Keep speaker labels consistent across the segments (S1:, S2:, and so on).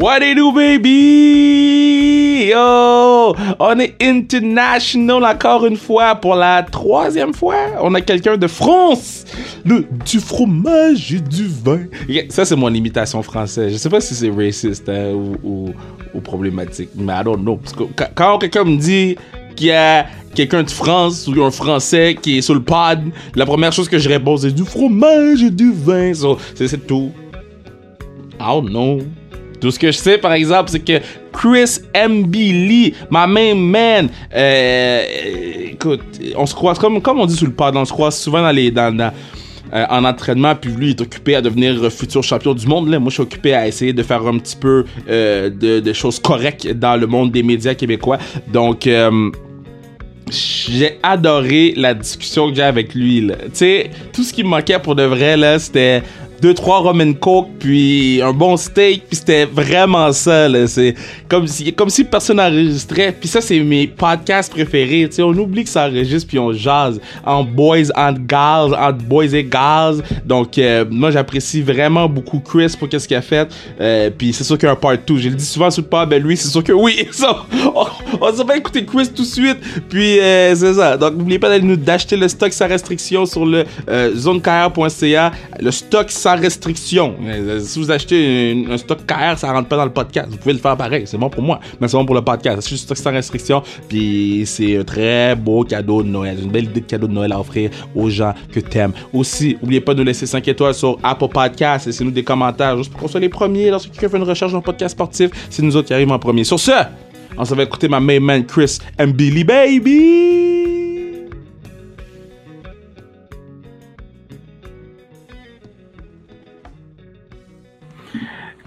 S1: What it do, baby? Yo! On est international encore une fois pour la troisième fois. On a quelqu'un de France. Le, du fromage et du vin. Ça, c'est mon imitation française. Je sais pas si c'est raciste hein, ou, problématique, mais I don't know. Parce que quand quelqu'un me dit qu'il y a quelqu'un de France ou un Français qui est sur le pod, la première chose que je réponds, c'est du fromage et du vin. c'est tout. I don't know. Tout ce que je sais, par exemple, c'est que Chris M.B. Lee, ma main man, euh, écoute, on se croise, comme, comme on dit sur le pod, on se croise souvent dans les, dans, euh, en entraînement, puis lui il est occupé à devenir futur champion du monde. Là. Moi, je suis occupé à essayer de faire un petit peu euh, de, choses correctes dans le monde des médias québécois. Donc, j'ai adoré la discussion que j'ai avec lui. Tu sais, tout ce qui me manquait pour de vrai, là, c'était deux trois rum coke puis un bon steak puis c'était vraiment ça là c'est comme si comme si personne n'enregistrait. Puis ça c'est mes podcasts préférés tu sais on oublie que ça enregistre puis on jase en boys en gals en boys et gals. Donc euh, moi j'apprécie vraiment beaucoup Chris pour qu'est-ce qu'il a fait. Euh, puis c'est sûr qu'il y a un part 2 j'ai le dit souvent sur le pod ben lui c'est sûr que oui. Ça, on, va écouter Chris tout de suite. Puis euh, c'est ça. Donc n'oubliez pas d'acheter le stock sans restriction sur le zonekr.ca le stock sans restriction. Euh, si vous achetez un, stock KR, ça rentre pas dans le podcast. Vous pouvez le faire pareil. C'est bon pour moi, mais c'est bon pour le podcast. C'est juste stock sans restriction. Puis c'est un très beau cadeau de Noël. Une belle idée de cadeau de Noël à offrir aux gens que t'aimes. Aussi, n'oubliez pas de laisser 5 étoiles sur Apple Podcast. Laissez-nous des commentaires juste pour qu'on soit les premiers lorsque quelqu'un fait une recherche dans un podcast sportif. C'est nous autres qui arrivons en premier. Sur ce, on s'en va écouter ma main man Chris and Billy Baby.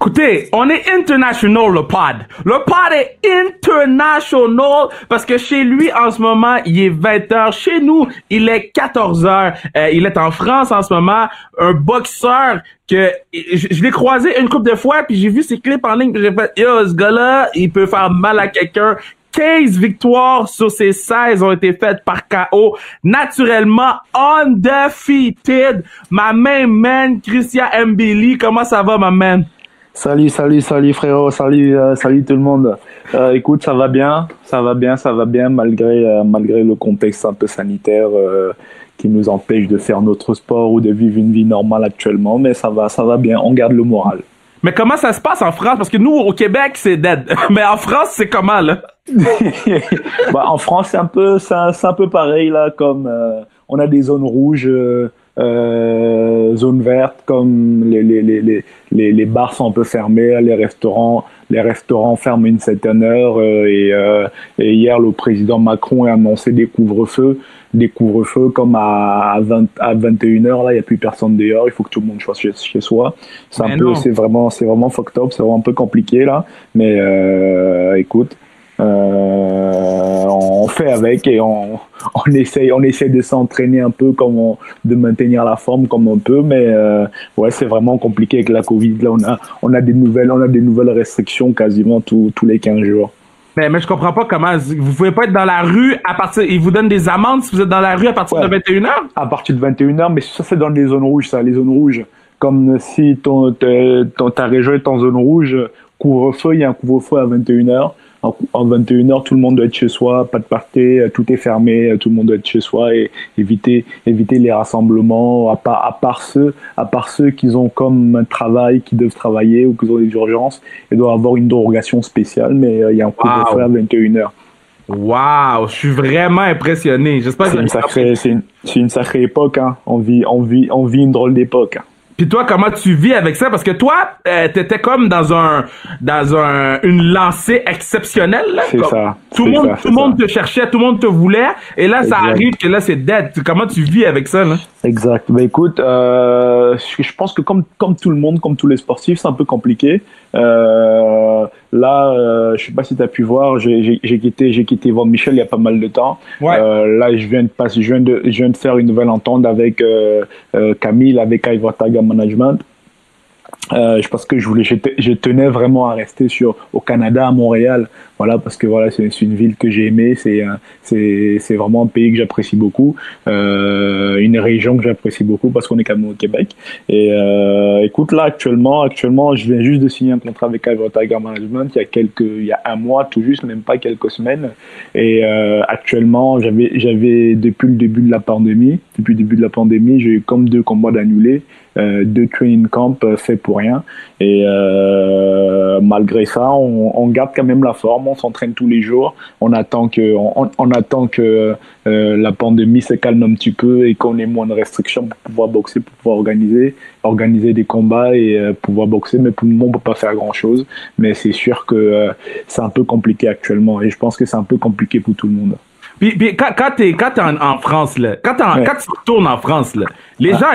S1: Écoutez, on est international le pod. Le pod est international parce que chez lui en ce moment, il est 20h. Chez nous, il est 14h. Euh, il est en France en ce moment. Un boxeur que je, l'ai croisé une couple de fois puis j'ai vu ses clips en ligne j'ai fait yo ce gars-là, il peut faire mal à quelqu'un. 15 victoires sur ses 16 ont été faites par KO. Naturellement, undefeated. Ma main man, Christian Mbili. Comment ça va, ma man?
S2: Salut, salut, salut frérot, salut, euh, salut tout le monde. Euh, écoute, ça va bien, ça va bien, ça va bien malgré euh, malgré le contexte un peu sanitaire qui nous empêche de faire notre sport ou de vivre une vie normale actuellement, mais ça va, ça va bien. On garde le moral.
S1: Mais comment ça se passe en France? Parce que nous au Québec c'est dead, mais en France c'est comment là?
S2: Bah, En France c'est un peu, c'est un, peu pareil là, comme on a des zones rouges. Euh, zone verte, comme les, les, les, les, les bars sont un peu fermés, les restaurants, les restaurants ferment une certaine heure. Euh, et, euh, et, hier, le président Macron a annoncé des couvre-feux. Des couvre-feux comme à, 20, à 21h, là, il n'y a plus personne dehors, il faut que tout le monde soit chez, chez soi. C'est un peu, c'est vraiment, c'est vraiment fucked up, c'est vraiment un peu compliqué, là. Mais, euh, écoute, euh, on fait avec et on, on essaye, on essaie de s'entraîner un peu, comme de maintenir la forme comme on peut, mais euh, ouais, c'est vraiment compliqué avec la Covid. Là, on a, on a des nouvelles, on a des nouvelles restrictions quasiment tous les 15 jours.
S1: Mais, mais je comprends pas comment vous pouvez pas être dans la rue à partir ils vous donnent des amendes si vous êtes dans la rue à partir de 21h
S2: À partir de 21h, mais ça c'est dans les zones rouges ça, les zones rouges. Comme si ton, ton ta région est en zone rouge, couvre-feu, il y a un couvre-feu à 21h en, 21h, tout le monde doit être chez soi, pas de party, euh, tout est fermé, euh, tout le monde doit être chez soi et éviter, éviter les rassemblements, à part, à part ceux, à part ceux qui ont comme un travail, qui doivent travailler ou qui ont des urgences, et doivent avoir une dérogation spéciale, mais euh, il y a un couvre-feu à 21h.
S1: Waouh, je suis vraiment impressionné. J'espère
S2: c'est une sacrée, c'est une, une, sacrée époque. Hein. On vit, on vit, on vit une drôle d'époque. Hein.
S1: Puis toi, comment tu vis avec ça? Parce que toi, euh, t'étais comme dans un dans un une lancée exceptionnelle.
S2: C'est ça.
S1: Tout le monde, tout le monde te cherchait, tout le monde te voulait, et là, ça arrive que là, c'est dead. Comment tu vis avec ça là?
S2: Exact. Ben écoute, euh, je pense que comme comme tout le monde, comme tous les sportifs, c'est un peu compliqué. Euh, là, euh, je sais pas si tu as pu voir, j'ai quitté j'ai quitté Van Michel il y a pas mal de temps. Ouais. Euh, là, je viens de passer, je viens de je viens de faire une nouvelle entente avec euh, euh, Camille avec Taga Management. Euh, je pense que je voulais, je, tenais vraiment à rester sur au Canada, à Montréal, voilà, parce que voilà, c'est une ville que j'ai aimée, c'est c'est c'est vraiment un pays que j'apprécie beaucoup, euh, une région que j'apprécie beaucoup parce qu'on est quand même au Québec. Et euh, écoute, là actuellement, actuellement, je viens juste de signer un contrat avec Ivor Tiger Management. Il y a quelques, il y a un mois tout juste, même pas quelques semaines. Et euh, actuellement, j'avais j'avais depuis le début de la pandémie, depuis le début de la pandémie, j'ai eu comme deux combats d'annulés euh, deux training camps euh, fait pour rien. Et euh, malgré ça, on, on, garde quand même la forme, on s'entraîne tous les jours. On attend que, on, on attend que euh, la pandémie se calme un petit peu et qu'on ait moins de restrictions pour pouvoir boxer, pour pouvoir organiser, organiser des combats et euh, pouvoir boxer. Mais pour le moment, on peut pas faire grand chose. Mais c'est sûr que c'est un peu compliqué actuellement et je pense que c'est un peu compliqué pour tout le monde.
S1: Puis, puis quand, quand t'es quand en, en, France là, quand, en, quand tu retournes en France là, les gens,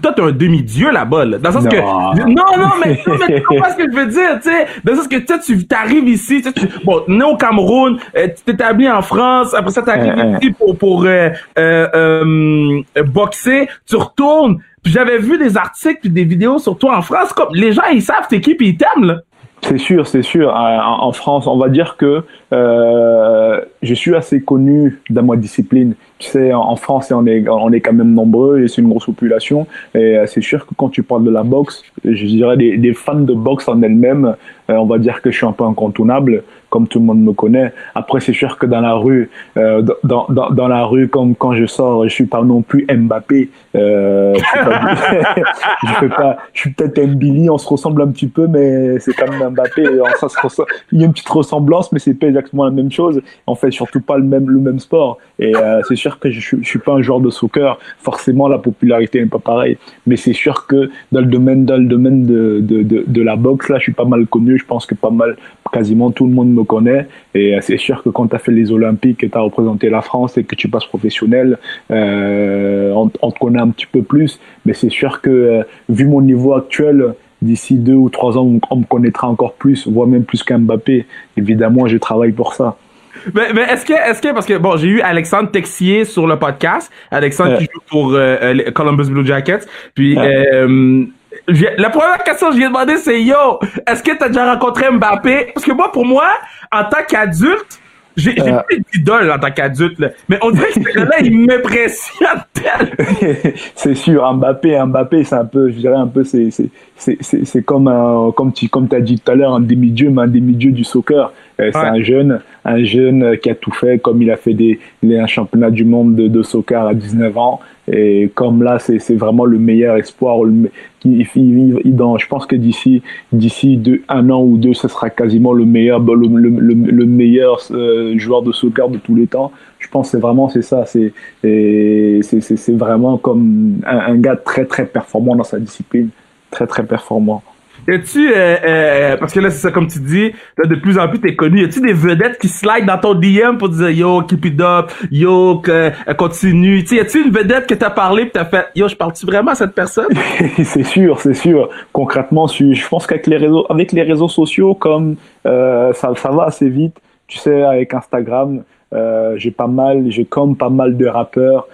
S1: toi t'es un demi-dieu là-bas là, dans le sens que non. Non mais, non, mais tu comprends ce que je veux dire, tu sais, dans le sens que tu t'arrives ici, tu bon, né au Cameroun, euh, tu t'établis en France, après ça t'arrives ici pour pour euh, euh, euh, boxer, tu retournes. Puis j'avais vu des articles puis des vidéos sur toi en France, comme les gens ils savent t'es qui puis ils t'aiment là.
S2: C'est sûr, c'est sûr. En, France, on va dire que euh, je suis assez connu dans ma discipline. Tu sais, en, France, on est, est quand même nombreux et c'est une grosse population. Et euh, c'est sûr que quand tu parles de la boxe, je dirais des, des fans de boxe en elles-mêmes, euh, on va dire que je suis un peu incontournable comme tout le monde me connaît. Après, c'est sûr que dans la rue, euh, dans, dans, dans, la rue, comme quand je sors, je suis pas non plus Mbappé. Euh, je, suis suis peut-être Mbili, on se ressemble un petit peu, mais c'est quand même Mbappé. Ça se il y a une petite ressemblance, mais c'est pas exactement la même chose. On fait surtout pas le même, le même sport. Et euh, c'est sûr que je, suis pas un joueur de soccer. Forcément, la popularité n'est pas pareille. Mais c'est sûr que dans le domaine, dans le domaine de, de, de la boxe, là, je suis pas mal connu. Je pense que pas mal, quasiment tout le monde me connaît. Et euh, c'est sûr que quand tu as fait les Olympiques et tu as représenté la France et que tu passes professionnel, euh, on, te connaît un petit peu plus. Mais c'est sûr que, euh, vu mon niveau actuel, d'ici deux ou trois ans, on, me connaîtra encore plus, voire même plus qu'un Mbappé. Évidemment, je travaille pour ça.
S1: Mais, mais est-ce que, est-ce que, parce que bon, j'ai eu Alexandre Texier sur le podcast, Alexandre qui joue pour Columbus Blue Jackets, puis la première question que je lui ai demandé, c'est Yo, est-ce que t'as déjà rencontré Mbappé? Parce que moi, pour moi, en tant qu'adulte, j'ai j'ai euh... plus d'idole en tant qu'adulte, mais on dirait que ce là il m'impressionne tellement.
S2: c'est sûr, Mbappé, Mbappé, c'est un peu, je dirais un peu, c'est, comme un, comme tu, comme t'as dit tout à l'heure, un demi-dieu, mais un demi-dieu du soccer. Euh, c'est un jeune, un jeune qui a tout fait, comme il a fait des, un championnat du monde de, de soccer à 19 ans. Et comme là, c'est vraiment le meilleur espoir. Le, il, il, dans, je pense que d'ici d'ici un an ou deux, ce sera quasiment le meilleur le, le, le meilleur euh, joueur de soccer de tous les temps. Je pense que c'est vraiment c'est ça. C'est c'est vraiment comme un, un gars très très performant dans sa discipline, très très performant.
S1: Y tu euh, euh, parce que là, c'est ça, comme tu dis, là, de plus en plus, t'es connu. Y a-tu des vedettes qui slide dans ton DM pour dire, yo, keep it up, yo, que, euh, continue? Tu y a-tu une vedette que t'as parlé pis t'as fait, yo, je parle-tu vraiment à cette personne?
S2: c'est sûr, c'est sûr. Concrètement, je pense qu'avec les réseaux, avec les réseaux sociaux, comme, euh, ça, ça va assez vite. Tu sais, avec Instagram, euh, j'ai pas mal, j'ai comme pas mal de rappeurs,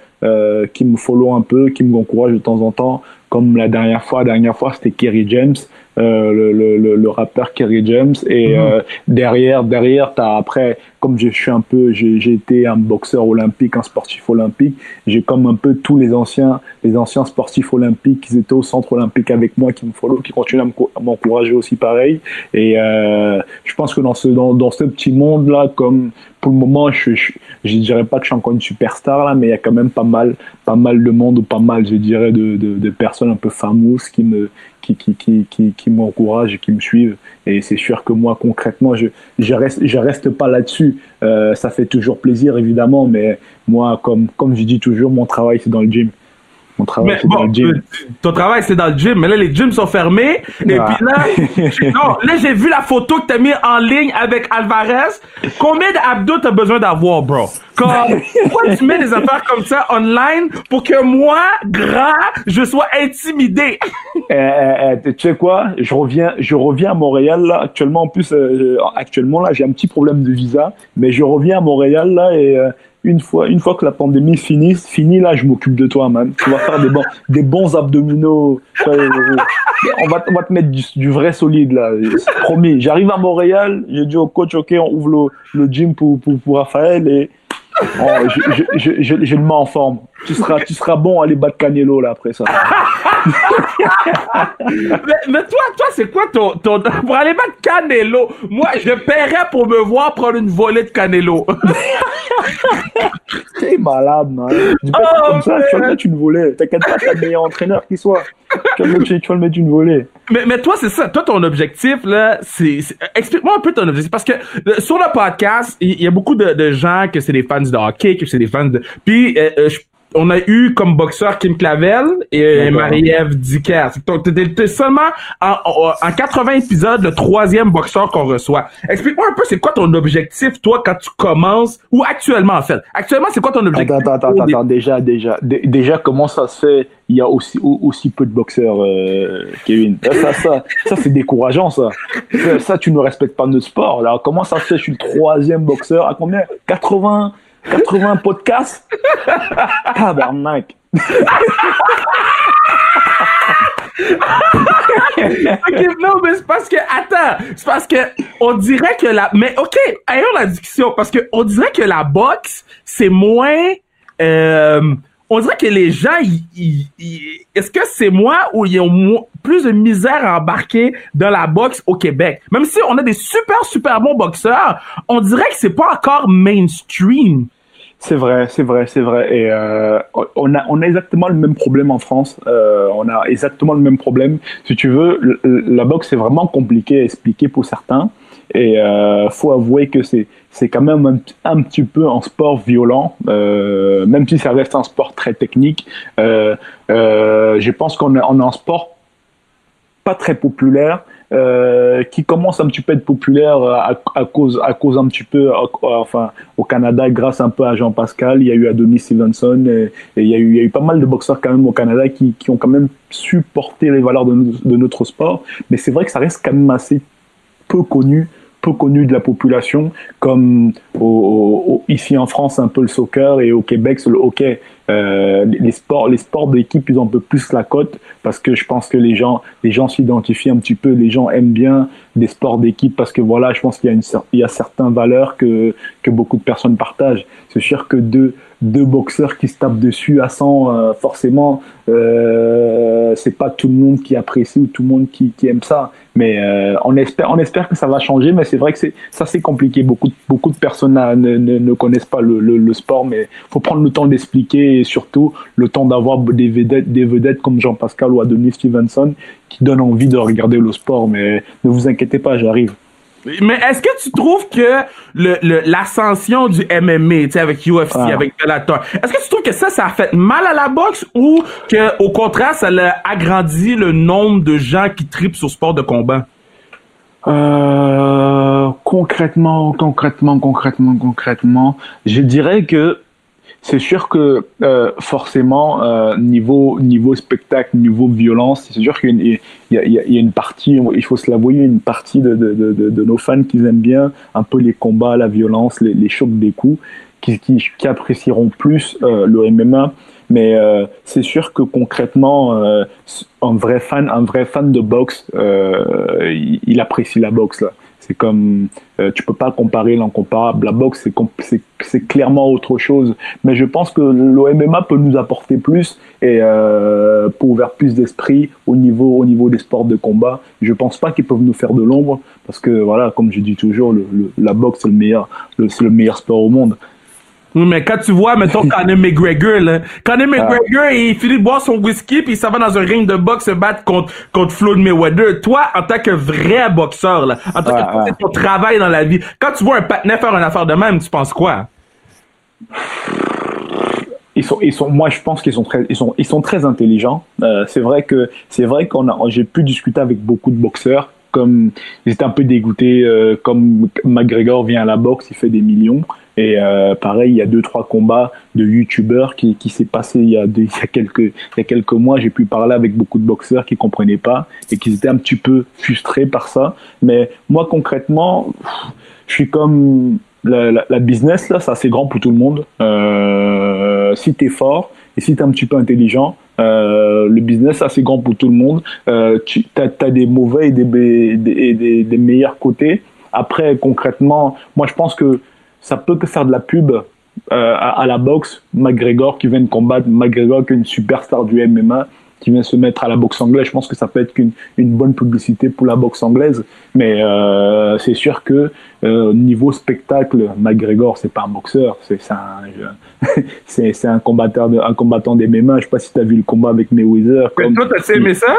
S2: qui me follow un peu, qui m'encouragent de temps en temps. Comme la dernière fois, dernière fois, c'était Kerry James. Euh, le, le, le, rappeur Kerry James et mhm. euh, derrière derrière t'as après comme je suis un peu j'ai été un boxeur olympique un sportif olympique j'ai comme un peu tous les anciens les anciens sportifs olympiques qui étaient au centre olympique avec moi qui me follow qui continuent à m'encourager aussi pareil et euh, je pense que dans ce dans, dans ce petit monde là comme pour le moment je, je, je dirais pas que je suis encore une superstar là mais il y a quand même pas mal pas mal de monde ou pas mal je dirais de, de, de personnes un peu fameuses qui me qui, qui, qui, qui, qui m'encouragent et qui me suivent. Et c'est sûr que moi, concrètement, je, je reste, je reste pas là-dessus. Euh, ça fait toujours plaisir, évidemment, mais moi, comme, comme je dis toujours, mon travail, c'est dans le gym.
S1: Mon travail, c'est dans le gym. Euh, ton travail, c'est dans le gym, mais là, les gyms sont fermés. Et puis là, non, là, j'ai vu la photo que t'as mis en ligne avec Alvarez. Combien d'abdos t'as besoin d'avoir, bro? pourquoi tu mets des affaires comme ça online pour que moi, grand, je sois intimidé?
S2: Eh, eh, tu sais quoi? Je reviens, je reviens à Montréal, là. Actuellement, en plus, euh, actuellement, là, j'ai un petit problème de visa, mais je reviens à Montréal, là, et, euh, une fois, une fois que la pandémie finit là, je m'occupe de toi, man. Tu vas faire des bons, des bons abdominaux. on va, on va te mettre du, vrai solide là. Promis. J'arrive à Montréal, j'ai dit au coach, ok, on ouvre le, le gym pour, pour, pour Raphaël et oh, je, je, je, je, le mets en forme. Tu seras, tu seras bon à aller battre Canelo là après ça.
S1: mais, mais, toi, toi, c'est quoi ton, ton, pour aller battre Canelo? Moi, je paierais pour me voir prendre une volée de Canelo.
S2: T'es malade, man. Pas oh, comme ça, tu vas mettre une volée. T'inquiète pas, t'as le meilleur entraîneur qui soit. Tu le mettre, tu vas le mettre une volée.
S1: Mais, mais toi, c'est ça. Toi, ton objectif, là, c'est, explique-moi un peu ton objectif. Parce que sur le podcast, il y, a beaucoup de, de gens que c'est des fans de hockey, que c'est des fans de, puis, euh, euh je on a eu comme boxeur Kim Clavel et Marie-Ève Dicker. Donc, t'es seulement en, en, 80 épisodes le troisième boxeur qu'on reçoit. Explique-moi un peu, c'est quoi ton objectif, toi, quand tu commences, ou actuellement, en fait? Actuellement, c'est quoi ton objectif?
S2: Attends, attends, attends, attends, déjà, déjà, déjà, comment ça se fait? Il y a aussi, aussi peu de boxeurs, euh, Kevin? Ça, ça, ça, c'est décourageant, ça. ça. tu ne respectes pas notre sport. Là, comment ça se fait? Je suis le troisième boxeur. À combien? 80, 80 podcasts? Tabarnak.
S1: Ok, non, mais c'est parce que, attends, c'est parce que, on dirait que la, mais ok, ayons la discussion, parce que on dirait que la boxe, c'est moins, euh, on dirait que les gens, est-ce que c'est moi ou ils ont plus de misère à embarquer dans la boxe au Québec? Même si on a des super, super bons boxeurs, on dirait que c'est pas encore mainstream.
S2: C'est vrai, c'est vrai, c'est vrai. Et euh, on a exactement le même problème en France. Euh, on a exactement le même problème. Si tu veux, la boxe c'est vraiment compliqué à expliquer pour certains. Et euh, faut avouer que c'est c'est quand même un, petit peu un sport violent, euh, même si ça reste un sport très technique. Euh, euh, je pense qu'on est, un sport pas très populaire, qui commence un petit peu à être populaire à, cause à cause un petit peu enfin au Canada grâce un peu à Jean Pascal il y a eu Adonis Stevenson et, il y a eu il y a eu pas mal de boxeurs quand même au Canada qui, qui ont quand même supporté les valeurs de notre sport mais c'est vrai que ça reste quand même assez peu connu peu connu de la population, comme au, ici en France un peu le soccer et au Québec le hockey. Euh, les sports, les sports d'équipe, ils ont un peu plus la cote parce que je pense que les gens, les gens s'identifient un petit peu, les gens aiment bien des sports d'équipe parce que voilà, je pense qu'il y a une, il y a certaines valeurs que que beaucoup de personnes partagent. C'est sûr que deux deux boxeurs qui se tapent dessus à 100, euh, forcément, euh, c'est pas tout le monde qui apprécie ou tout le monde qui, aime ça. Mais euh, on espère, on espère que ça va changer. Mais c'est vrai que ça, c'est compliqué. Beaucoup, beaucoup de personnes ne, ne, connaissent pas le, sport, mais faut prendre le temps d'expliquer et surtout le temps d'avoir des vedettes, des vedettes comme Jean-Pascal ou Adonis Stevenson qui donnent envie de regarder le sport. Mais ne vous inquiétez pas, j'arrive.
S1: Mais est-ce que tu trouves que le, l'ascension du MMA, tu sais, avec UFC, ah. avec Bellator, est-ce que tu trouves que ça, ça a fait mal à la boxe ou que, au contraire, ça a agrandi le nombre de gens qui tripent sur sport de combat?
S2: Euh, concrètement, concrètement, concrètement, concrètement, je dirais que c'est sûr que euh, forcément euh, niveau niveau spectacle, niveau violence, c'est sûr qu'il y, y, y, a une partie, il faut se l'avouer, une partie de, de, de, de, nos fans qui aiment bien un peu les combats, la violence, les, les chocs des coups, qui, qui, qui apprécieront plus euh, le MMA. Mais euh, c'est sûr que concrètement, euh, un vrai fan, un vrai fan de boxe, il, il apprécie la boxe là. C'est comme, euh, tu peux pas comparer l'incomparable. La boxe, c'est, clairement autre chose. Mais je pense que l'OMMA peut nous apporter plus et euh, pour ouvrir plus d'esprit au niveau, au niveau des sports de combat. Je pense pas qu'ils peuvent nous faire de l'ombre parce que voilà, comme je dis toujours, la boxe c'est le meilleur, c'est le meilleur sport au monde.
S1: Oui, mais quand tu vois, mettons, Conor McGregor, là, Conor ah. McGregor, il finit de boire son whisky, puis il s'en va dans un ring de boxe se battre contre, contre Floyd Mayweather. Toi, en tant que vrai boxeur, là, en tant que ah, ah. ton travail dans la vie, quand tu vois un patinet faire une affaire de même, tu penses quoi?
S2: Ils sont, ils sont, moi, je pense qu'ils sont très, ils sont, ils sont très intelligents. Euh, c'est vrai que, c'est vrai qu'on a, j'ai pu discuter avec beaucoup de boxeurs, comme ils étaient un peu dégoûtés, euh, comme McGregor vient à la boxe, il fait des millions. Et euh, pareil, il y a deux trois combats de youtubeurs qui, qui s'est passé il y, a il y a quelques il y a quelques mois. J'ai pu parler avec beaucoup de boxeurs qui comprenaient pas et qui étaient un petit peu frustrés par ça. Mais moi concrètement, je suis comme la, la, la business là, c'est assez grand pour tout le monde. Euh, si t'es fort et si t'es un petit peu intelligent, Euh, le business c'est assez grand pour tout le monde. Euh, tu as, des mauvais et des, des, des, meilleurs côtés. Après, concrètement, moi je pense que ça peut que faire de la pub euh, à, à, la boxe. McGregor qui vient de combattre, McGregor qui est une superstar du MMA qui vient se mettre à la boxe anglaise. Je pense que ça peut être une, une bonne publicité pour la boxe anglaise. Mais euh, c'est sûr que euh, niveau spectacle, McGregor, c'est pas un boxeur, c'est un, c'est un combattant, de, un combattant des MMA. Je sais pas si tu as vu le combat avec Mayweather.
S1: Mais toi, t'as aimé ça?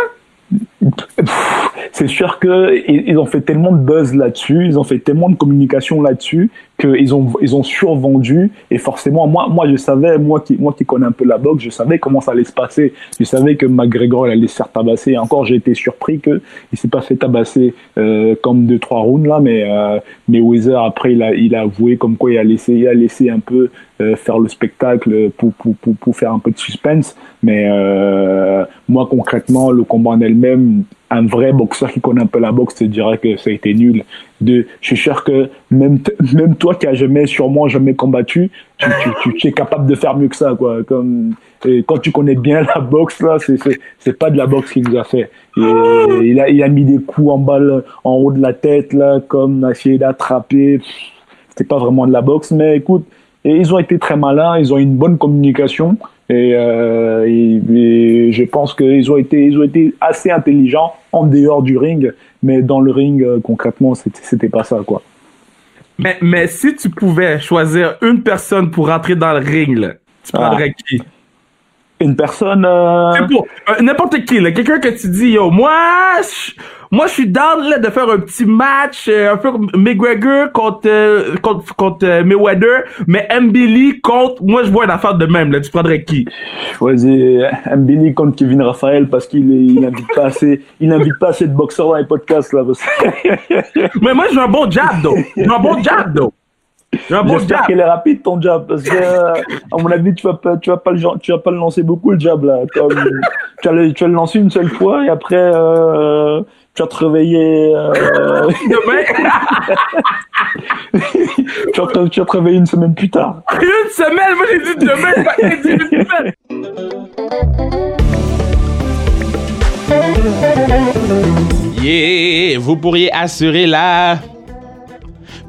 S2: C'est sûr que ils ont fait tellement de buzz là-dessus, ils ont fait tellement de communication là-dessus qu'ils ont ils ont survendu et forcément moi moi je savais moi qui moi qui connais un peu la boxe, je savais comment ça allait se passer. Je savais que McGregor allait se faire tabasser. Encore j'ai été surpris que il s'est pas fait tabasser euh, comme deux trois rounds là, mais euh, mais Weezer après il a il a avoué comme quoi il a laissé il a laissé un peu euh, faire le spectacle pour, pour, pour, pour, faire un peu de suspense. Mais euh, moi, concrètement, le combat en elle-même, un vrai boxeur qui connaît un peu la boxe te dirait que ça a été nul. De, je suis sûr que même, même toi qui as jamais, sûrement jamais combattu, tu, tu, tu, es capable de faire mieux que ça, quoi. Comme, et quand tu connais bien la boxe, là, c'est, c'est, pas de la boxe qu'il nous a fait. Il a, il a mis des coups en balle en haut de la tête, là, comme essayé d'attraper. C'était pas vraiment de la boxe, mais écoute, et ils ont été très malins, ils ont une bonne communication. Et, euh, je pense qu'ils ont été, ils ont été assez intelligents en dehors du ring, mais dans le ring, euh, concrètement, c'était pas ça, quoi.
S1: Mais, mais si tu pouvais choisir une personne pour rentrer dans le ring, tu prendrais ah. qui?
S2: Une personne. Euh...
S1: euh n'importe qui, quelqu'un que tu dis, yo, moi, moi, je suis down là, de faire un petit match, euh, un peu McGregor contre, euh, contre, contre euh, Mayweather, mais Mbili contre, moi, je vois une affaire de même. Là, tu prendrais qui?
S2: Je choisis Mbili contre Kevin Raphaël parce qu'il il n'invite pas assez, il n'invite pas assez de boxeurs dans les podcasts là.
S1: mais moi, j'ai un bon jab, though. J'ai un bon jab, though.
S2: J'espère qu'elle est rapide ton jab parce que à mon avis tu vas pas tu vas pas le tu vas pas le lancer beaucoup le jab là comme tu vas le, tu vas le lancer une seule fois et après euh, tu vas te réveiller. Euh... Demain tu, vas te, tu vas te réveiller une semaine plus tard.
S1: Une semaine Moi j'ai dit demain, pas une semaine Yeah, vous pourriez assurer la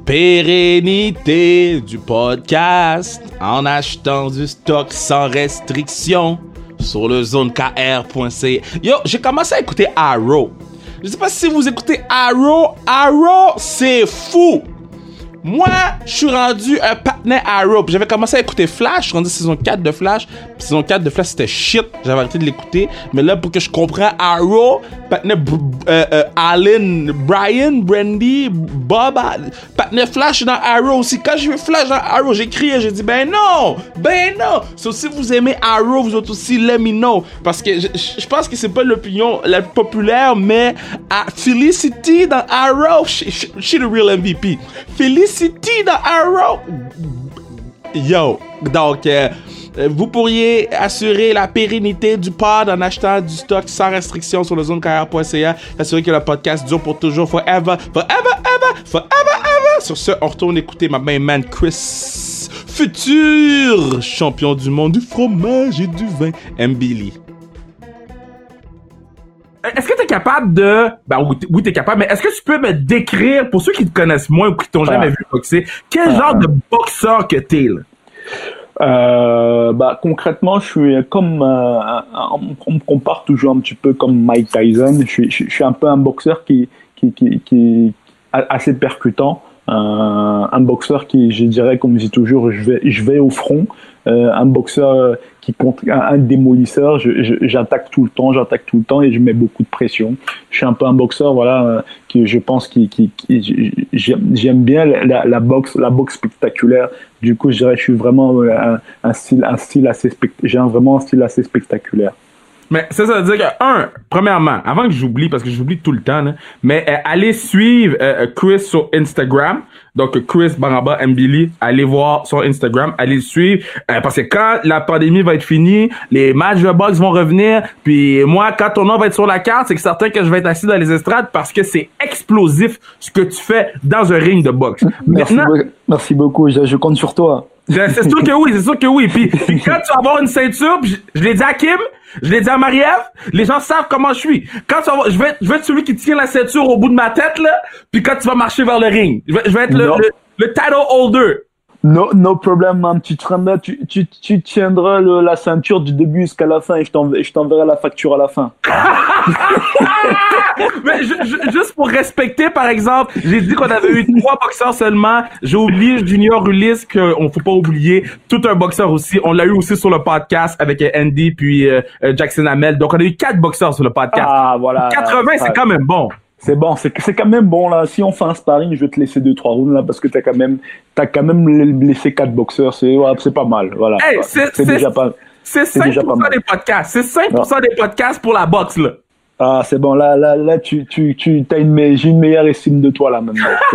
S1: pérennité du podcast en achetant du stock sans restriction sur le zonekr.ca. Yo, j'ai commencé à écouter Arrow. Je sais pas si vous écoutez Arrow. Arrow, c'est fou. Moi, je suis rendu un partenaire Arrow. J'avais commencé à écouter Flash. Je suis rendu saison 4 de Flash. saison 4 de Flash, c'était shit. J'avais arrêté de l'écouter. Mais là, pour que je comprenne Arrow, partenaire euh, euh, Allen, Brian, Brandy, Bob, partenaire Flash dans Arrow aussi. Quand j'ai vu Flash dans Arrow, j'ai crié. J'ai dit, ben non, ben non. So, si vous aimez Arrow, vous êtes aussi let me know. Parce que je, pense que c'est pas l'opinion la plus populaire, mais à Felicity dans Arrow, she's she the real MVP. Felicity City dans Arrow. Yo, donc euh, vous pourriez assurer la pérennité du pod en achetant du stock sans restriction sur le zonecarrière.ca. Assurer que le podcast dure pour toujours, forever, forever, ever, forever, ever. Sur ce, on retourne écouter ma main man Chris, futur champion du monde du fromage et du vin, Mbili. Est-ce que tu es capable de. Ben oui, tu es capable, mais est-ce que tu peux me décrire, pour ceux qui te connaissent moins ou qui t'ont jamais vu boxer, quel genre de boxeur que t'es là?
S2: Euh, bah, concrètement, je suis comme, euh, on, me compare toujours un petit peu comme Mike Tyson. Je suis, je, suis un peu un boxeur qui, qui, qui, qui assez percutant. Euh, un boxeur qui, je dirais, comme je dis toujours, je vais, je vais au front. Euh, un boxeur qui compte, un, démolisseur. J'attaque tout le temps, j'attaque tout le temps et je mets beaucoup de pression. Je suis un peu un boxeur, voilà, euh, qui je pense qui, j'aime bien la, la, boxe, la boxe spectaculaire. Du coup, je dirais, je suis vraiment un, un style, un style assez j'ai vraiment un style assez spectaculaire.
S1: Mais ça, ça veut dire que, un, premièrement, avant que j'oublie, parce que j'oublie tout le temps, mais euh, allez suivre euh, Chris sur Instagram. Donc, Chris Baramba Mbili, allez voir sur Instagram, allez le suivre. Euh, parce que quand la pandémie va être finie, les matchs de boxe vont revenir. Puis moi, quand ton nom va être sur la carte, c'est que certain que je vais être assis dans les estrades parce que c'est explosif ce que tu fais dans un ring de boxe.
S2: Merci, merci beaucoup, je, je compte sur toi.
S1: C'est sûr que oui, c'est sûr que oui. Puis, puis quand tu vas avoir une ceinture, puis je, je l'ai dit à Kim, je l'ai dit à Marie-Ève, les gens savent comment je suis. Quand tu vas je vais, être- je vais être celui qui tient la ceinture au bout de ma tête, là, puis quand tu vas marcher vers le ring, je vais, je vais être le, le, le title holder.
S2: No, no problem, man. Tu, tiendras, tu, tu, tu tiendras le- la ceinture du début jusqu'à la fin et je t'env- je t'enverrai la facture à la fin.
S1: Mais ju- ju- juste pour respecter, par exemple, j'ai dit qu'on avait eu trois boxeurs seulement. J'ai oublié Junior Ulysse, qu'on faut pas oublier. Tout un boxeur aussi. On l'a eu aussi sur le podcast avec euh, Andy puis euh, euh, Jackson Hamel. Donc on a eu quatre boxeurs sur le podcast.
S2: Ah, voilà.
S1: 80, c'est quand même bon.
S2: C'est bon, c'est quand même bon là. Si on fait un sparring, je vais te laisser deux trois rounds là parce que t'as quand même t'as quand même laissé quatre boxeurs. C'est ouais, c'est pas mal. Voilà.
S1: Hey, c'est-
S2: déjà pas.
S1: C'est
S2: C'est déjà pas
S1: 5%
S2: mal.
S1: des podcasts. C'est 5% des podcasts pour la boxe, là.
S2: Ah, c'est bon. Là, là, là, tu, tu, tu, t'as une, j'ai une meilleure estime de toi là maintenant.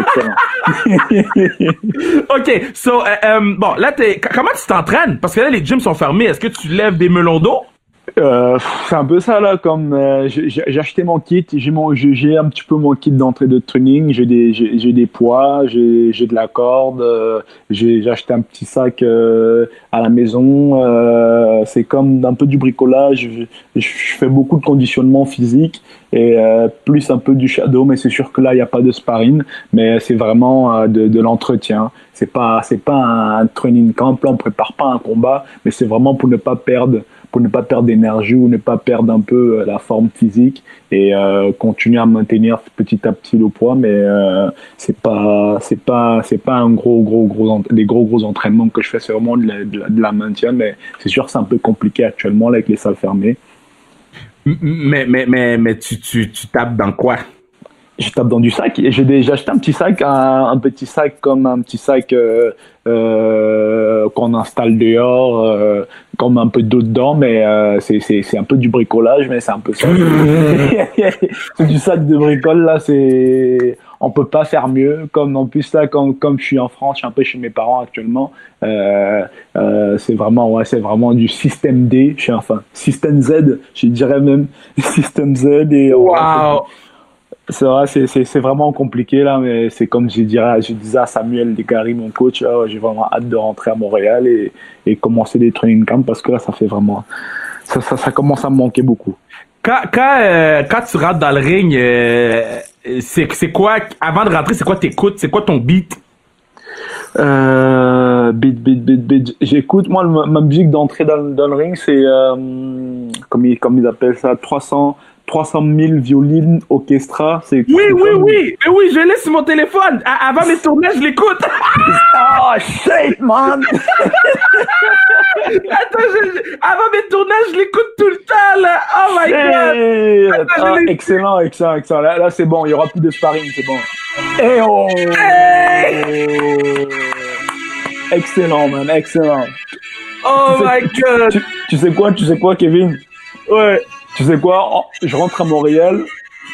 S1: OK, so, euh, euh, bon, là, t'es, comment tu t'entraînes? Parce que là, les gyms sont fermés. Est-ce que tu lèves des melons d'eau?
S2: Euh, c'est un peu ça là, comme euh, j'ai acheté mon kit, j'ai mon, j'ai un petit peu mon kit d'entrée de training, j'ai des, j'ai des poids, j'ai j'ai de la corde, euh, j'ai acheté un petit sac euh, à la maison. c'est comme un peu du bricolage. Je, fais beaucoup de conditionnement physique et plus un peu du shadow, mais c'est sûr que là il n'y a pas de sparring, mais c'est vraiment de, de l'entretien. C'est pas c'est pas un training camp, là on prépare pas un combat, mais c'est vraiment pour ne pas perdre pour ne pas perdre d'énergie ou ne pas perdre un peu euh, la forme physique et euh, continuer à maintenir petit à petit le poids. Mais euh, c'est pas c'est pas c'est pas un gros gros gros des gros gros entraînements que je fais c'est vraiment de la, de la, maintien. Mais c'est sûr c'est un peu compliqué actuellement là avec les salles fermées.
S1: Mais, mais, mais, mais tu, tu, tu tapes dans quoi?
S2: Je tape dans du sac et j'ai déjà acheté un petit sac un, un petit sac comme un petit sac euh, euh, qu'on installe dehors euh, comme un peu d'eau dedans mais euh, c'est c'est c'est un peu du bricolage mais c'est un peu ça. C'est du sac de bricole là c'est on peut pas faire mieux. Comme en plus là comme comme je suis en France je suis un peu chez mes parents actuellement euh, euh, c'est vraiment ouais c'est vraiment du système D. Je suis enfin système Z je dirais même système Z et
S1: Wow!
S2: C'est vrai, c'est, vraiment compliqué là, mais c'est comme je dirais, je disais à Samuel Descaries, mon coach, ouais, j'ai vraiment hâte de rentrer à Montréal et, et commencer des training camps parce que là, ça fait vraiment, ça, ça, ça commence à me manquer beaucoup.
S1: Quand, quand, euh, quand tu rentres dans le ring, euh, c'est, quoi, avant de rentrer, c'est quoi t'écoutes? C'est quoi ton beat?
S2: Euh, beat, beat, beat, beat. J'écoute, moi, ma musique d'entrée dans, dans le ring, c'est, comme, ils, comme ils appellent ça, 300, 300 000 violines orchestra. C'est,
S1: Oui, oui, oui! Mais oui, je l'ai sur mon téléphone! Avant mes tournages, je l'écoute!
S2: Oh shit, man!
S1: Attends, je- avant mes tournages, je l'écoute tout le temps, là! Oh my god!
S2: Hey,
S1: Attends,
S2: ah, excellent, excellent, excellent. Là, là, c'est bon, il y aura plus de sparring, c'est bon. Eh oh! Excellent, man, excellent.
S1: Oh
S2: Tu sais-
S1: my god!
S2: Tu, tu sais quoi, tu sais quoi, Kevin?
S1: Ouais.
S2: Tu sais quoi? Je rentre à Montréal.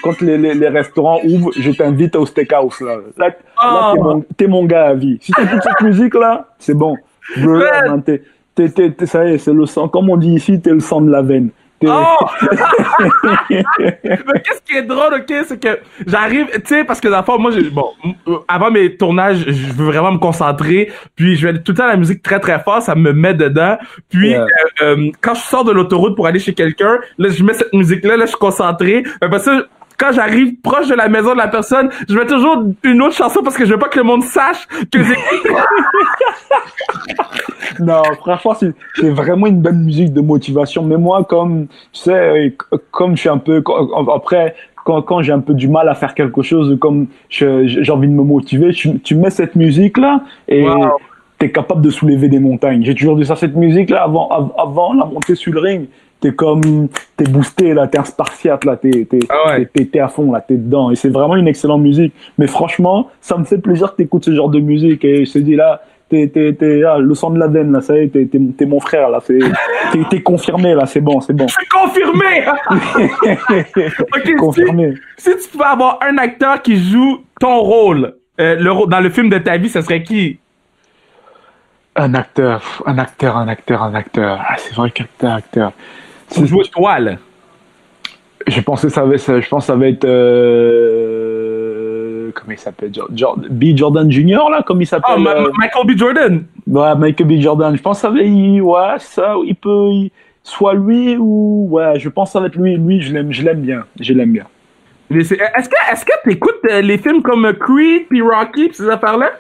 S2: Quand les, les, les restaurants ouvrent, je t'invite au steakhouse, là. Là, là,
S1: Oh.
S2: t'es mon, t'es mon gars à vie. Si t'écoutes cette musique, là, c'est bon. Bleu, t'es, t'es- ça y est, c'est le sang. Comme on dit ici, t'es le sang de la veine.
S1: Oh! Mais qu'est-ce qui est drôle, ok, c'est que j'arrive, tu sais, parce que fond, moi, j'ai- bon, euh, avant mes tournages, je veux vraiment me concentrer, puis je vais tout le temps la musique très très fort, ça me met dedans, puis
S2: Yeah.
S1: euh, euh, quand je sors de l'autoroute pour aller chez quelqu'un, là, je mets cette musique-là, là, je suis concentré, après ça, quand j'arrive proche de la maison de la personne, je mets toujours une autre chanson parce que je veux pas que le monde sache que j'écoute.
S2: Non, franchement, c'est c'est vraiment une bonne musique de motivation. Mais moi, comme, tu sais, euh, comme je suis un peu, après, quand, quand j'ai un peu du mal à faire quelque chose, comme j'ai envie de me motiver, tu, tu mets cette musique-là et
S1: Wow.
S2: t'es capable de soulever des montagnes. J'ai toujours dit ça, cette musique-là, avant, av- avant la montée sur le ring, t'es comme, t'es boosté, là, t'es un spartiate, là, t'es, t'es,
S1: Ah ouais.
S2: t'es- t'es- à fond, là, t'es dedans. Et c'est vraiment une excellente musique. Mais franchement, ça me fait plaisir que t'écoutes ce genre de musique. Et je te dis, là, t'es, t'es, t'es, ah, le sang de la veine, là, ça y est, t'es, t'es, mon frère, là, c'est, t'es, confirmé, là, c'est bon, c'est bon.
S1: Je suis confirmé!
S2: confirmé.
S1: Si tu pouvais avoir un acteur qui joue ton rôle, euh, le dans le film de ta vie, ça serait qui?
S2: Un acteur, un acteur, un acteur, un acteur. Ah, c'est vrai qu'acteur, acteur.
S1: Pour jouer toi, là.
S2: Je pensais ça va, ça- je pense que ça va être, euh, comment il s'appelle? B. Jordan Jr., là, comme il s'appelle
S1: Oh, Ma-
S2: euh,
S1: Michael B. Jordan.
S2: Ouais, Michael B. Jordan. Je pense avec il- ouais, ça, il peut, il- soit lui ou ouais, je pense avec lui. Lui, je l'aime, je l'aime bien, je l'aime bien.
S1: Est-ce que est-ce que t'écoutes euh, les films comme Creed puis Rocky pis ces affaires-là?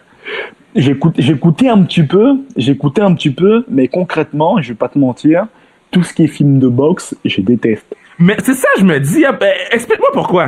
S2: J'écoutais un petit peu, j'écoutais un petit peu, mais concrètement, je vais pas te mentir, tout ce qui est film de boxe, je déteste.
S1: Mais c'est ça, je me dis. hein, ben, Explique-moi pourquoi.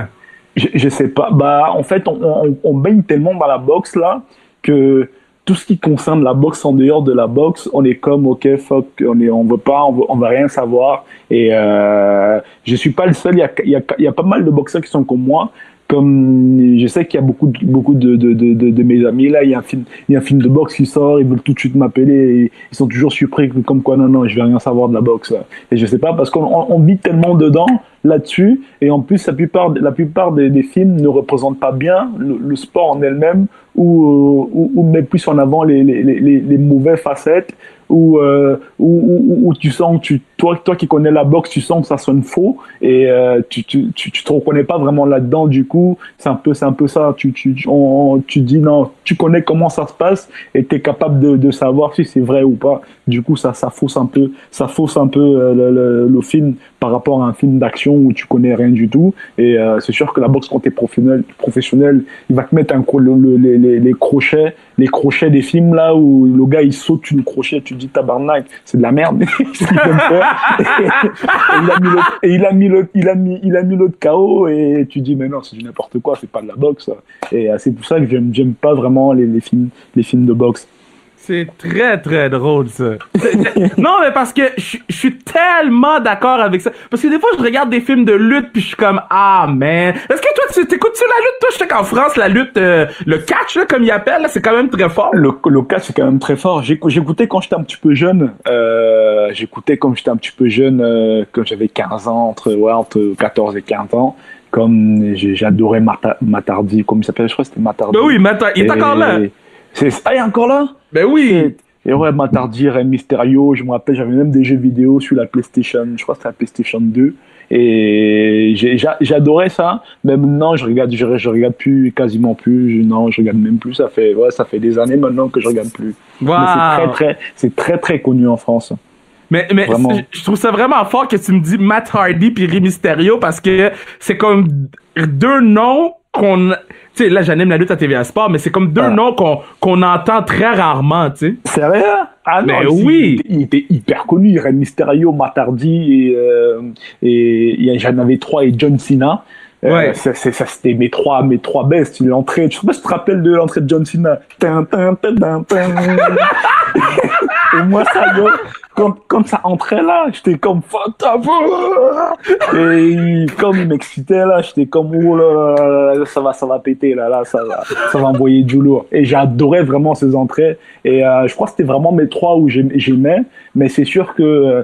S2: Je, je sais pas. Bah, en fait, on, on, on baigne tellement dans la boxe là que tout ce qui concerne la boxe en dehors de la boxe, on est comme ok fuck, on est, on veut pas, on veut, on veut rien savoir. Et euh, je suis pas le seul. Il y a, y a pas mal de boxeurs qui sont comme moi. Comme je sais qu'il y a beaucoup, de, beaucoup de, de, de, de, mes amis là, il y a un film, il y a un film de boxe qui sort, ils veulent tout de suite m'appeler, ils sont toujours surpris que- comme quoi non non, je vais rien savoir de la boxe. Et je sais pas parce qu'on on, on vit tellement dedans là-dessus, et en plus la plupart, la plupart des, des films ne représentent pas bien le, le sport en elle-même ou, euh, ou, ou met plus en avant les, les, les, les mauvaises facettes où, euh, où, où, où tu sens, tu, toi, toi qui connais la boxe, tu sens que ça sonne faux et euh, tu, tu, tu, tu te reconnais pas vraiment là-dedans. Du coup, c'est un peu, c'est un peu ça. Tu, tu, on, tu dis non, tu connais comment ça se passe et tu es capable de, de savoir si c'est vrai ou pas. Du coup, ça, ça fausse un peu, ça fausse un peu euh, le, le, le film par rapport à un film d'action où tu connais rien du tout. Et euh, c'est sûr que la boxe, quand tu es professionnel, professionnel, il va te mettre un, le, le- les, les, les crochets, les crochets des films là où le gars il saute une crochet, tu te dis tabarnak, c'est de la merde. et, il a mis l'autre, il a mis il a mis, l'autre KO et tu dis mais non, c'est du n'importe quoi, c'est pas de la boxe. Et euh, c'est pour ça que j'aime, pas vraiment les films, les films de boxe.
S1: C'est très très drôle ça. Non mais parce que je suis tellement d'accord avec ça. Parce que des fois je regarde des films de lutte puis je suis comme ah man. Est-ce que toi tu t'écoutes tu la lutte? Toi Je sais qu'en France la lutte euh, le catch là comme ils appellent c'est quand même très fort.
S2: Le, le cas, c'est quand même très fort. J'écou- J'écoutais quand j'étais un petit peu jeune. Euh, J'écoutais quand j'étais un petit peu jeune, euh, quand j'avais 15 ans, entre, ouais, entre 14 et 15 ans. Comme j'adorais Mata- Matardi, comme il s'appelle, je crois que c'était Matardi.
S1: Ben oui, attends, il est encore là.
S2: C'est- Ah, il est encore là?
S1: Ben oui.
S2: Et ouais, Matardi, Rey Mysterio, je me rappelle, j'avais même des jeux vidéo sur la PlayStation, je crois que c'était la PlayStation 2. Et j'adorais ça, mais maintenant je regarde, je, je regarde plus, quasiment plus. Je- non, je regarde même plus. Ça fait, ouais, ça fait des années maintenant que je regarde plus. Mais c'est très,
S1: Wow.
S2: très, c'est très, très connu en France.
S1: Mais, mais je trouve ça vraiment fort que tu me dis Matt Hardy puis Rey Mysterio parce que c'est comme deux noms qu'on tu sais là j'anime la lutte à TVA Sport mais c'est comme deux
S2: Ah.
S1: noms qu'on qu'on entend très rarement tu sais
S2: Sérieux? Ah non,
S1: Mais
S2: il-
S1: oui.
S2: il, était hyper connu. Rey Mysterio, Matardi et, euh, et il j'en avais trois et John Cena. Euh,
S1: Ouais.
S2: ça, c'était mes trois, mes trois bestes. L'entrée, je sais pas si tu te rappelles de l'entrée de John Cena. Tin, tin, tin, tin, tin. et moi, ça, yo, quand, quand ça entrait là, j'étais comme fuck. Et comme il m'excitait là, j'étais comme oh là, là, là, ça va, ça va péter là, là, ça va, ça va envoyer du lourd. Et j'adorais vraiment ces entrées. Et euh, je crois que c'était vraiment mes trois où j'aim- j'aimais, mais c'est sûr que euh,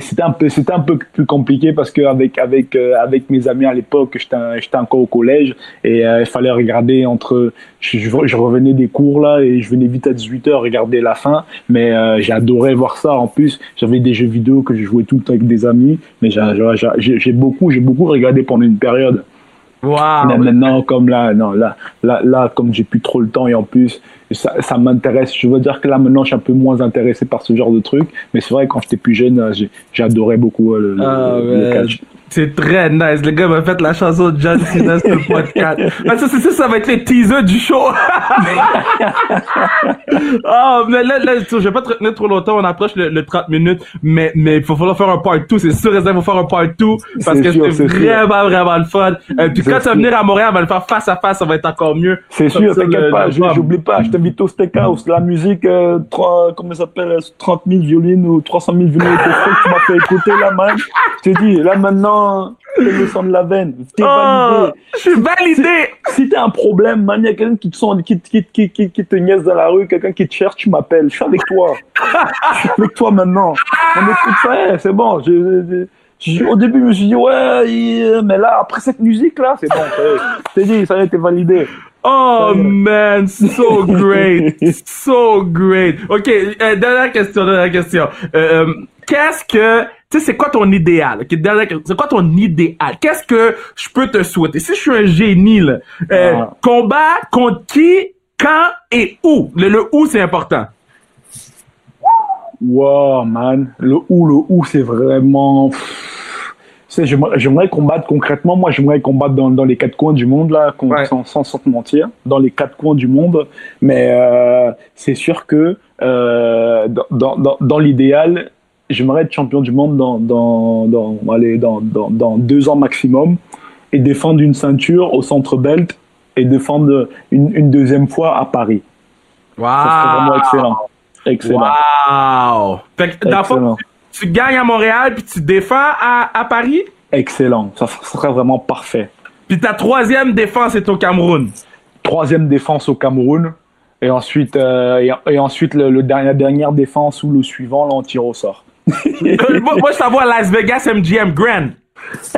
S2: c'était un peu, c'était un peu plus compliqué parce que avec avec euh, avec mes amis à l'époque, j'étais j'étais encore au collège et euh, il fallait regarder entre, je, revenais des cours là et je venais vite à 18 h regarder la fin, mais euh, j'ai adoré voir ça. En plus, j'avais des jeux vidéo que je jouais tout le temps avec des amis, mais j'ai beaucoup, j'ai beaucoup regardé pendant une période.
S1: wow
S2: maintenant, comme là, non, là, là, là, comme j'ai plus trop le temps et en plus, ça, ça m'intéresse. Je veux dire que là, maintenant, je suis un peu moins intéressé par ce genre de truc. Mais c'est vrai, quand j'étais plus jeune, euh, j'adorais beaucoup euh, le, le-
S1: Ah,
S2: le catch.
S1: C'est très nice. Le gars m'a fait la chanson de John Cena sur le podcast. Ah, ça, c'est ça, ça va être les teasers du show. oh, mais là, là, je vais pas te retenir trop longtemps. On approche le, le 30 minutes. Mais, mais il faut falloir faire un part 2. C'est sûr il faut faire un part 2. Parce que
S2: sûr.
S1: vraiment, vraiment le fun. Euh, puis quand tu vas venir à Montréal, on va le faire face à face. Ça va être encore mieux.
S2: C'est sûr, t'inquiète pas, j'oublie pas, je t'invite au steakhouse, la musique, euh, 3, comment ça s'appelle, euh, 30 000 violines ou 300 000 violines tu m'as fait écouter là, man. Je te dis, là maintenant, le son de la veine, t'es
S1: Oh,
S2: validé.
S1: je suis validé.
S2: Si t'as un problème, man, il y a quelqu'un qui te, sent- qui, qui, qui, qui, qui te niaise dans la rue, quelqu'un qui te cherche, tu m'appelles. Je suis avec toi. Je suis avec toi maintenant. On écoute ça, c'est bon. Je, je- je- au début, je me suis dit, ouais, mais là, après cette musique-là, c'est bon. t'ai dit, ça est, t'es validé.
S1: Oh man, so great, so great. Ok, euh, dernière question, dernière question. Euh, euh, Qu'est-ce que tu sais, c'est quoi ton idéal? C'est quoi ton idéal? Qu'est-ce que je peux te souhaiter? Si je suis un génie, là, euh,
S2: Ah.
S1: combat contre qui, quand et où? Le, le où, c'est important.
S2: Wow, man. Le ou, le ou, c'est vraiment. j'aimerais combattre concrètement. Moi, j'aimerais combattre dans, dans les quatre coins du monde, là,
S1: Ouais.
S2: sans, sans, sans te mentir. Dans les quatre coins du monde. Mais euh, c'est sûr que euh, dans, dans, dans l'idéal, j'aimerais être champion du monde dans, dans, dans, allez, dans, dans, dans deux ans maximum et défendre une ceinture au centre belt et défendre une, une deuxième fois à Paris.
S1: Wow!
S2: Ça serait vraiment excellent. Excellent.
S1: Fond,
S2: Excellent.
S1: tu, tu gagnes à Montréal, puis tu défends à, à Paris,
S2: Excellent. Ça serait vraiment parfait.
S1: puis ta troisième défense est au Cameroun.
S2: Troisième défense au Cameroun. Et ensuite, euh, et, et ensuite le, la dernière défense ou le suivant, là, on tire au sort.
S1: Euh, moi, moi, je t'envoie à Las Vegas MGM Grand.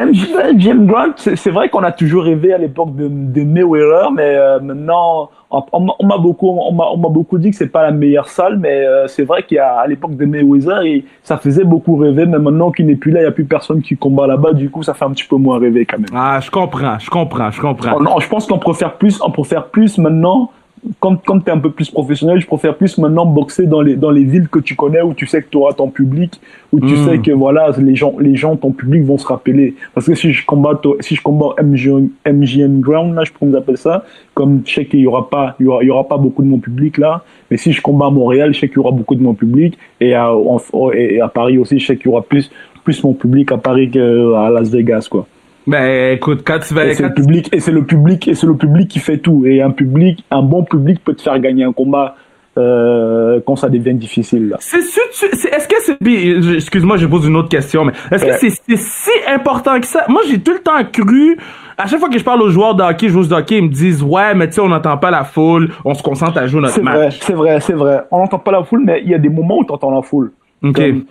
S2: MJ Jim Grant, c'est vrai qu'on a toujours rêvé à l'époque de, de Mayweather, mais euh, maintenant, on, on m'a- on beaucoup, on m'a on beaucoup dit que c'est pas la meilleure salle, mais euh, c'est vrai qu'à l'époque de Mayweather, et ça faisait beaucoup rêver, mais maintenant qu'il n'est plus là, il n'y a plus personne qui combat là-bas, du coup, ça fait un petit peu moins rêver quand même.
S1: Ah, je comprends, je comprends, je comprends.
S2: Oh non, je pense qu'on préfère plus, on préfère plus maintenant. Comme, comme tu es un peu plus professionnel, je préfère plus maintenant boxer dans les, dans les villes que tu connais, où tu sais que tu auras ton public, où tu
S1: Mm.
S2: sais que voilà, les gens, les gens, ton public vont se rappeler. Parce que si je combats, si je combats MGN, MGN Ground, là, je pourrais appeler ça, comme je sais qu'il y aura pas, il y aura, il y aura pas beaucoup de mon public là, mais si je combats à Montréal, je sais qu'il y aura beaucoup de mon public, et à, en- et à Paris aussi, je sais qu'il y aura plus, plus mon public à Paris qu'à Las Vegas, quoi.
S1: Ben, écoute, quand tu vas...
S2: Et c'est le public, et c'est le public, et c'est le public qui fait tout. Et un public, un bon public peut te faire gagner un combat euh, quand ça devient difficile. Là.
S1: C'est c'est- est-ce que c'est, excuse-moi, je pose une autre question, mais est-ce que c'est, si important que ça? Moi, j'ai tout le temps cru, à chaque fois que je parle aux joueurs de hockey, joueuses de hockey, ils me disent, ouais, mais tu sais, on n'entend pas la foule, on se concentre à jouer notre
S2: C'est vrai,
S1: match.
S2: c'est vrai, c'est vrai. On n'entend pas la foule, mais il y a des moments où tu entends la foule. Comme,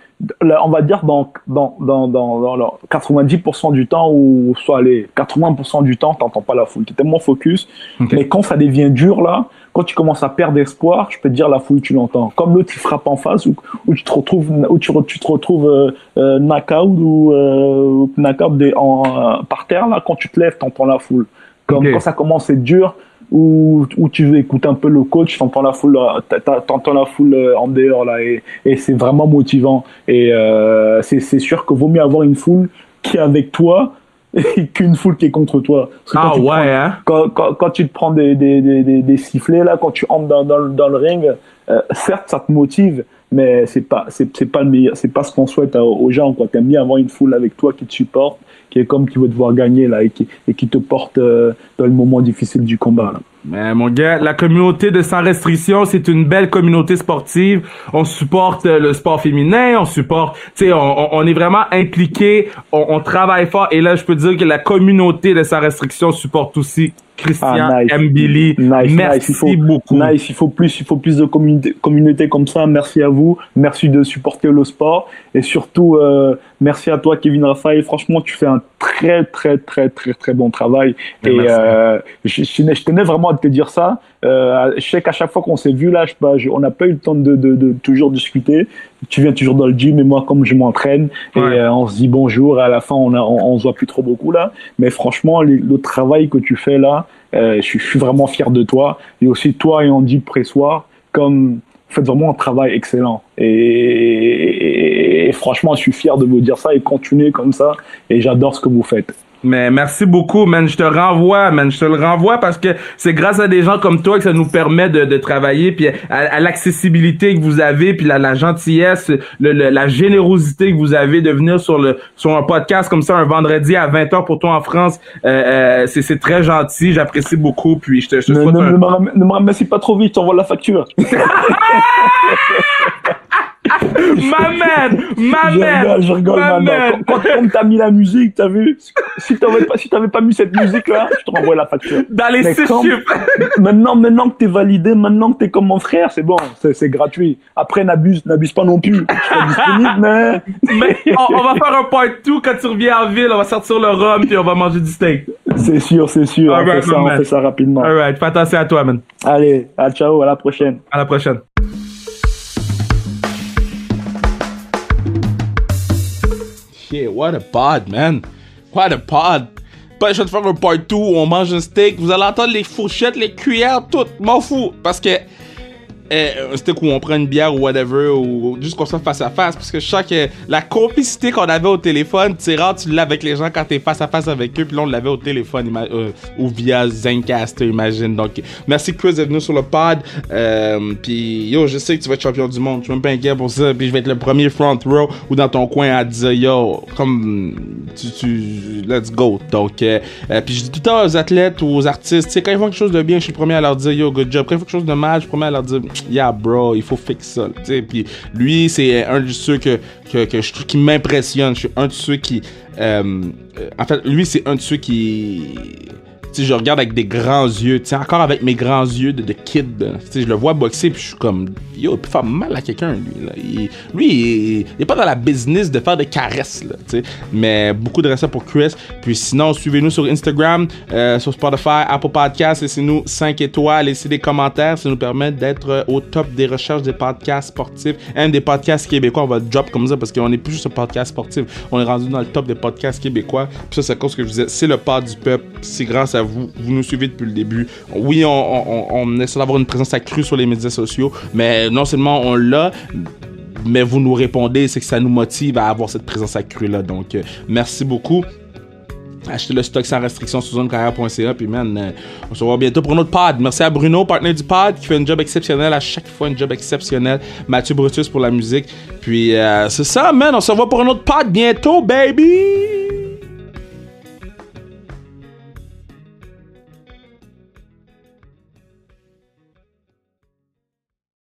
S2: on va dire dans, dans, dans, dans, dans le 90% du temps, ou soit les 80% du temps, tu n'entends pas la foule. Tu es tellement focus. Mais quand ça devient dur, là, quand tu commences à perdre espoir, je peux te dire la foule, tu l'entends. Comme l'autre, il frappe en face, ou, ou tu te retrouves, ou tu, tu te retrouves euh, euh, knockout ou euh, knockout des- en, par terre, là, quand tu te lèves, tu entends la foule. Comme quand ça commence à être dur, où, où tu veux écouter un peu le coach, t'entends la foule, euh, t'entends la foule euh, en dehors là, et, et c'est vraiment motivant. Et euh, c'est sûr que vaut mieux avoir une foule qui est avec toi qu'une foule qui est contre toi.
S1: Ah ouais,
S2: prends-
S1: hein?
S2: quand, quand, quand tu te prends des, des, des, des, des sifflets là, quand tu entres dans, dans le ring, euh, certes ça te motive, mais c'est pas c'est c'est pas le meilleur, c'est pas ce qu'on souhaite à- aux gens. Quoi, t'aimes bien avoir une foule avec toi qui te supporte, qui est comme qui veut te voir gagner là et qui et qui te porte euh, dans le moment difficile du combat. Là.
S1: Mais mon gars, la communauté de Sans Restriction, c'est une belle communauté sportive. On supporte euh, le sport féminin, on supporte, tu sais, on- on est vraiment impliqué, on, on travaille fort. Et là, je peux dire que la communauté de Sans Restriction supporte aussi Christian
S2: Ah, nice.
S1: Mbili.
S2: Nice,
S1: Merci
S2: nice. Il faut,
S1: beaucoup.
S2: Nice, il faut plus, il faut plus de communauté, communauté comme ça. Merci à vous. Merci de supporter le sport. Et surtout, euh, merci à toi, Kevin Raphaël. Franchement, tu fais un très, très, très, très, très bon travail. Et euh, je, je tenais- vraiment à te dire ça. Euh, je sais qu'à chaque fois qu'on s'est vu là, je, je- on n'a pas eu le temps de, de, de toujours discuter. Tu viens toujours dans le gym et moi, comme je m'entraîne, et euh, on se dit bonjour. Et à la fin, on, a, on, on se voit plus trop beaucoup là. Mais franchement, les- le travail que tu fais là, euh, je, suis- je suis vraiment fier de toi. Et aussi toi et Andy Pressoir, comme faites vraiment un travail excellent. Et, et- et franchement, je suis fier de vous dire ça et continuez comme ça. Et j'adore ce que vous faites.
S1: Mais merci beaucoup, man. Je te renvoie, man. Je te le renvoie parce que c'est grâce à des gens comme toi que ça nous permet de, de travailler, puis à, à l'accessibilité que vous avez, puis la, la gentillesse, le, le- la générosité que vous avez de venir sur le sur un podcast comme ça un vendredi à 20h pour toi en France. Euh, euh, c'est c'est très gentil. J'apprécie beaucoup. Puis je te, je te
S2: Ne,
S1: souhaite
S2: ne-
S1: un-
S2: ne me ram- ne me remercie pas trop vite, je t'envoie la facture.
S1: Ma man! Ma
S2: rigole, je rigole
S1: Ma man!
S2: Quand, quand, t'as mis la musique, t'as vu Si t'avais pas, si t'avais pas mis cette musique-là, je te renvoie la facture. Quand-
S1: chiffres.
S2: Maintenant, maintenant que t'es validé, maintenant que t'es comme mon frère, c'est bon, c'est c'est gratuit. Après, n'abuse, n'abuse pas non plus. Je serai disponible, mais
S1: Mais on, on va faire un part 2 quand tu reviens en ville. On va sortir le rhum puis on va manger du steak.
S2: c'est sûr, c'est sûr. On
S1: Alright,
S2: fait ça, on
S1: man.
S2: fait ça rapidement.
S1: Alright, fais attention à toi, man.
S2: Allez, à ciao, à la prochaine.
S1: À la prochaine. Shit, what a pod, man. What a pod. Pas je vais te faire un part 2 où on mange un steak. Vous allez entendre les fourchettes, les cuillères, tout. M'en fous. Parce que un steak où on prend une bière ou whatever, ou juste qu'on soit face à face, parce que je sens que la complicité qu'on avait au téléphone, c'est rare, tu l'as avec les gens quand t'es face à face avec eux, puis là on l'avait au téléphone, euh, ou via Zencaster, imagine. Donc, merci Chris d'être venu sur le pod, euh, puis yo, je sais que tu vas être champion du monde, je suis même pas inquiet pour ça, puis je vais être le premier front row ou dans ton coin à dire yo, comme tu, tu let's go. Donc, euh, euh, puis je dis tout le temps aux athlètes ou aux artistes, tu sais, quand ils font quelque chose de bien, je suis le premier à leur dire yo, good job. Quand ils font quelque chose de mal, je suis le premier à leur dire yeah, bro, il faut fixer ça. Tu sais, puis lui, c'est un de ceux que, que, qui m'impressionne. Je suis un de ceux qui. euh, en fait, lui, c'est un de ceux qui. Sais, je regarde avec des grands yeux, encore avec mes grands yeux de, kid. je le vois boxer, puis je suis comme, yo, il peut faire mal à quelqu'un, lui. Il- lui, il, est pas dans la business de faire des caresses, tu sais. Mais beaucoup de respect pour Chris. Puis sinon, suivez-nous sur Instagram, euh, sur Spotify, Apple Podcasts, laissez-nous 5 étoiles, laissez des commentaires, ça nous permet d'être euh, au top des recherches des podcasts sportifs, même des podcasts québécois. On va drop comme ça parce qu'on n'est plus juste un podcast sportif, on est rendu dans le top des podcasts québécois. Puis ça, c'est cause que je disais, c'est le pod du peuple, c'est grâce à vous nous suivez depuis le début. Oui, on, on, on, essaie d'avoir une présence accrue sur les médias sociaux, mais non seulement on l'a, mais vous nous répondez, c'est que ça nous motive à avoir cette présence accrue là. Donc, euh, merci beaucoup. Achetez le stock sans restriction sur zonecarrière.ca. Puis, man, euh, on se revoit bientôt pour un autre pod. Merci à Bruno, partenaire du pod, qui fait un job exceptionnel à chaque fois, un job exceptionnel. Mathieu Brutus pour la musique. Puis, euh, c'est ça, man. On se revoit pour un autre pod bientôt, baby!